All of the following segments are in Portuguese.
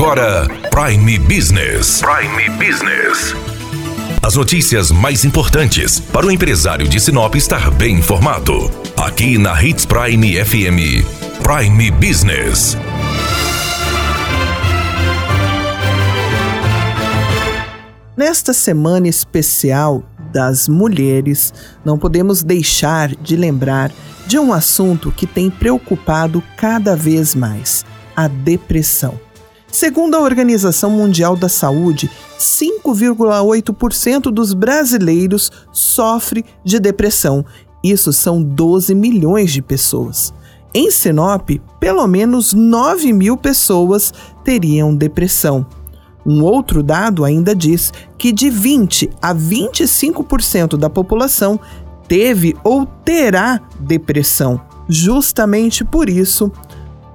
agora Prime Business. Prime Business. As notícias mais importantes para o empresário de Sinop estar bem informado. Aqui na Hits Prime FM. Prime Business. Nesta semana especial das mulheres, não podemos deixar de lembrar de um assunto que tem preocupado cada vez mais: a depressão. Segundo a Organização Mundial da Saúde, 5,8% dos brasileiros sofre de depressão. Isso são 12 milhões de pessoas. Em Sinop, pelo menos 9 mil pessoas teriam depressão. Um outro dado ainda diz que de 20 a 25% da população teve ou terá depressão. Justamente por isso,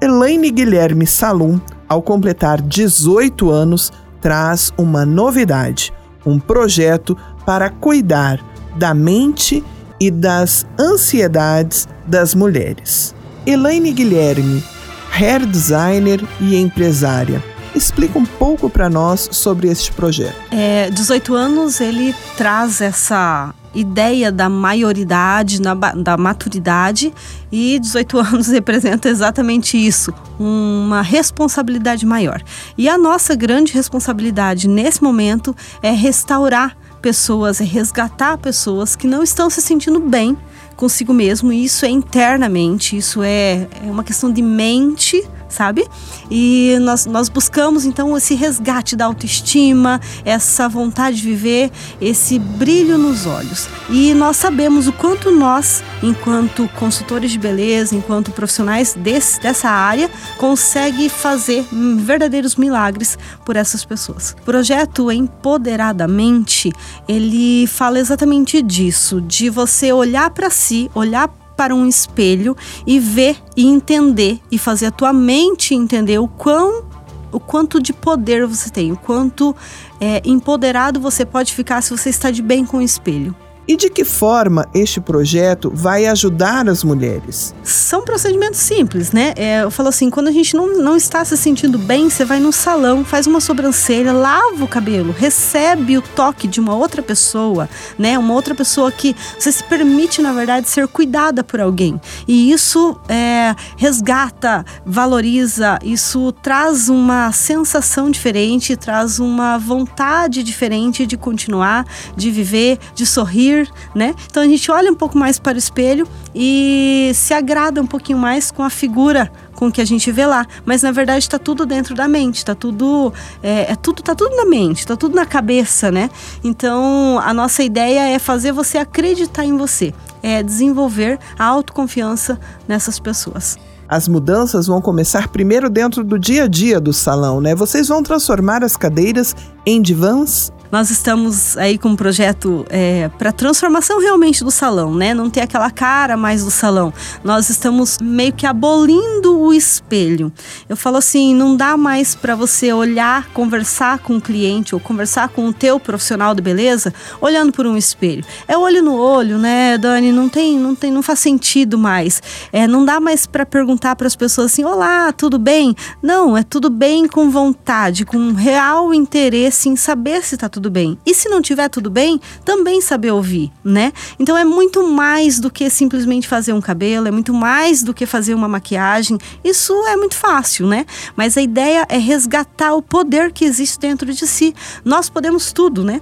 Elaine Guilherme Salum, ao completar 18 anos, traz uma novidade: um projeto para cuidar da mente e das ansiedades das mulheres. Elaine Guilherme, hair designer e empresária Explica um pouco para nós sobre este projeto. É, 18 anos ele traz essa ideia da maioridade, na, da maturidade, e 18 anos representa exatamente isso, uma responsabilidade maior. E a nossa grande responsabilidade nesse momento é restaurar pessoas, é resgatar pessoas que não estão se sentindo bem consigo mesmo, e isso é internamente, isso é, é uma questão de mente sabe? E nós, nós buscamos então esse resgate da autoestima, essa vontade de viver, esse brilho nos olhos. E nós sabemos o quanto nós, enquanto consultores de beleza, enquanto profissionais desse, dessa área, consegue fazer verdadeiros milagres por essas pessoas. O projeto Empoderadamente, ele fala exatamente disso, de você olhar para si, olhar para um espelho e ver e entender e fazer a tua mente entender o quão o quanto de poder você tem, o quanto é, empoderado você pode ficar se você está de bem com o espelho. E de que forma este projeto vai ajudar as mulheres? São procedimentos simples, né? É, eu falo assim, quando a gente não, não está se sentindo bem, você vai no salão, faz uma sobrancelha, lava o cabelo, recebe o toque de uma outra pessoa, né? Uma outra pessoa que você se permite, na verdade, ser cuidada por alguém. E isso é, resgata, valoriza, isso traz uma sensação diferente, traz uma vontade diferente de continuar, de viver, de sorrir né? Então a gente olha um pouco mais para o espelho e se agrada um pouquinho mais com a figura com que a gente vê lá, mas na verdade está tudo dentro da mente, está tudo é, é, tudo tá tudo na mente, está tudo na cabeça, né? Então a nossa ideia é fazer você acreditar em você, é desenvolver a autoconfiança nessas pessoas. As mudanças vão começar primeiro dentro do dia a dia do salão, né? Vocês vão transformar as cadeiras em divãs nós estamos aí com um projeto é, para transformação realmente do salão, né? Não ter aquela cara mais do salão. Nós estamos meio que abolindo o espelho. Eu falo assim, não dá mais para você olhar, conversar com o cliente ou conversar com o teu profissional de beleza olhando por um espelho. É olho no olho, né, Dani? Não tem, não tem, não faz sentido mais. É, não dá mais para perguntar para as pessoas assim, olá, tudo bem? Não, é tudo bem com vontade, com real interesse em saber se tudo tudo bem. E se não tiver tudo bem, também saber ouvir, né? Então é muito mais do que simplesmente fazer um cabelo, é muito mais do que fazer uma maquiagem. Isso é muito fácil, né? Mas a ideia é resgatar o poder que existe dentro de si. Nós podemos tudo, né?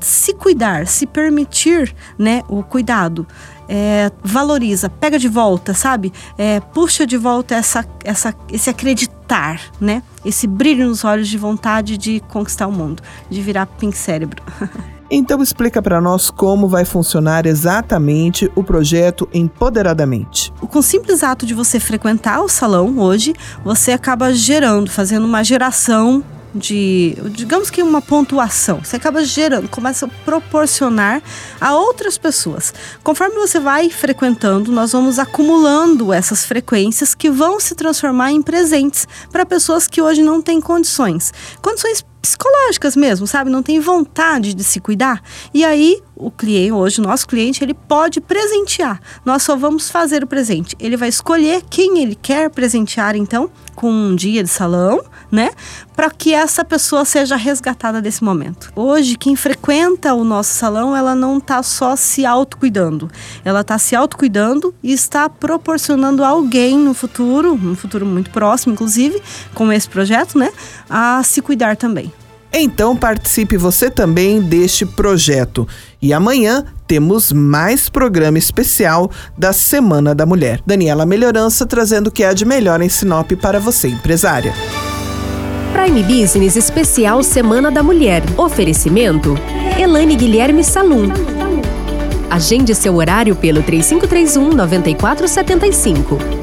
Se cuidar, se permitir, né, o cuidado é, valoriza, pega de volta, sabe? É, puxa de volta essa, essa, esse acreditar, né? Esse brilho nos olhos de vontade de conquistar o mundo, de virar pink cérebro. Então explica para nós como vai funcionar exatamente o projeto Empoderadamente. Com o simples ato de você frequentar o salão hoje, você acaba gerando, fazendo uma geração de, digamos que uma pontuação. Você acaba gerando, começa a proporcionar a outras pessoas. Conforme você vai frequentando, nós vamos acumulando essas frequências que vão se transformar em presentes para pessoas que hoje não têm condições. Condições psicológicas mesmo, sabe? Não tem vontade de se cuidar. E aí, o cliente, hoje, o nosso cliente, ele pode presentear. Nós só vamos fazer o presente. Ele vai escolher quem ele quer presentear, então, com um dia de salão, né? Para que essa pessoa seja resgatada desse momento. Hoje, quem frequenta o nosso salão, ela não está só se autocuidando, ela está se autocuidando e está proporcionando alguém no futuro, no futuro muito próximo, inclusive, com esse projeto, né? A se cuidar também. Então participe você também deste projeto. E amanhã temos mais programa especial da Semana da Mulher. Daniela Melhorança trazendo o que há de melhor em Sinop para você, empresária. Prime Business Especial Semana da Mulher. Oferecimento: Elane Guilherme Salum. Agende seu horário pelo 3531 9475.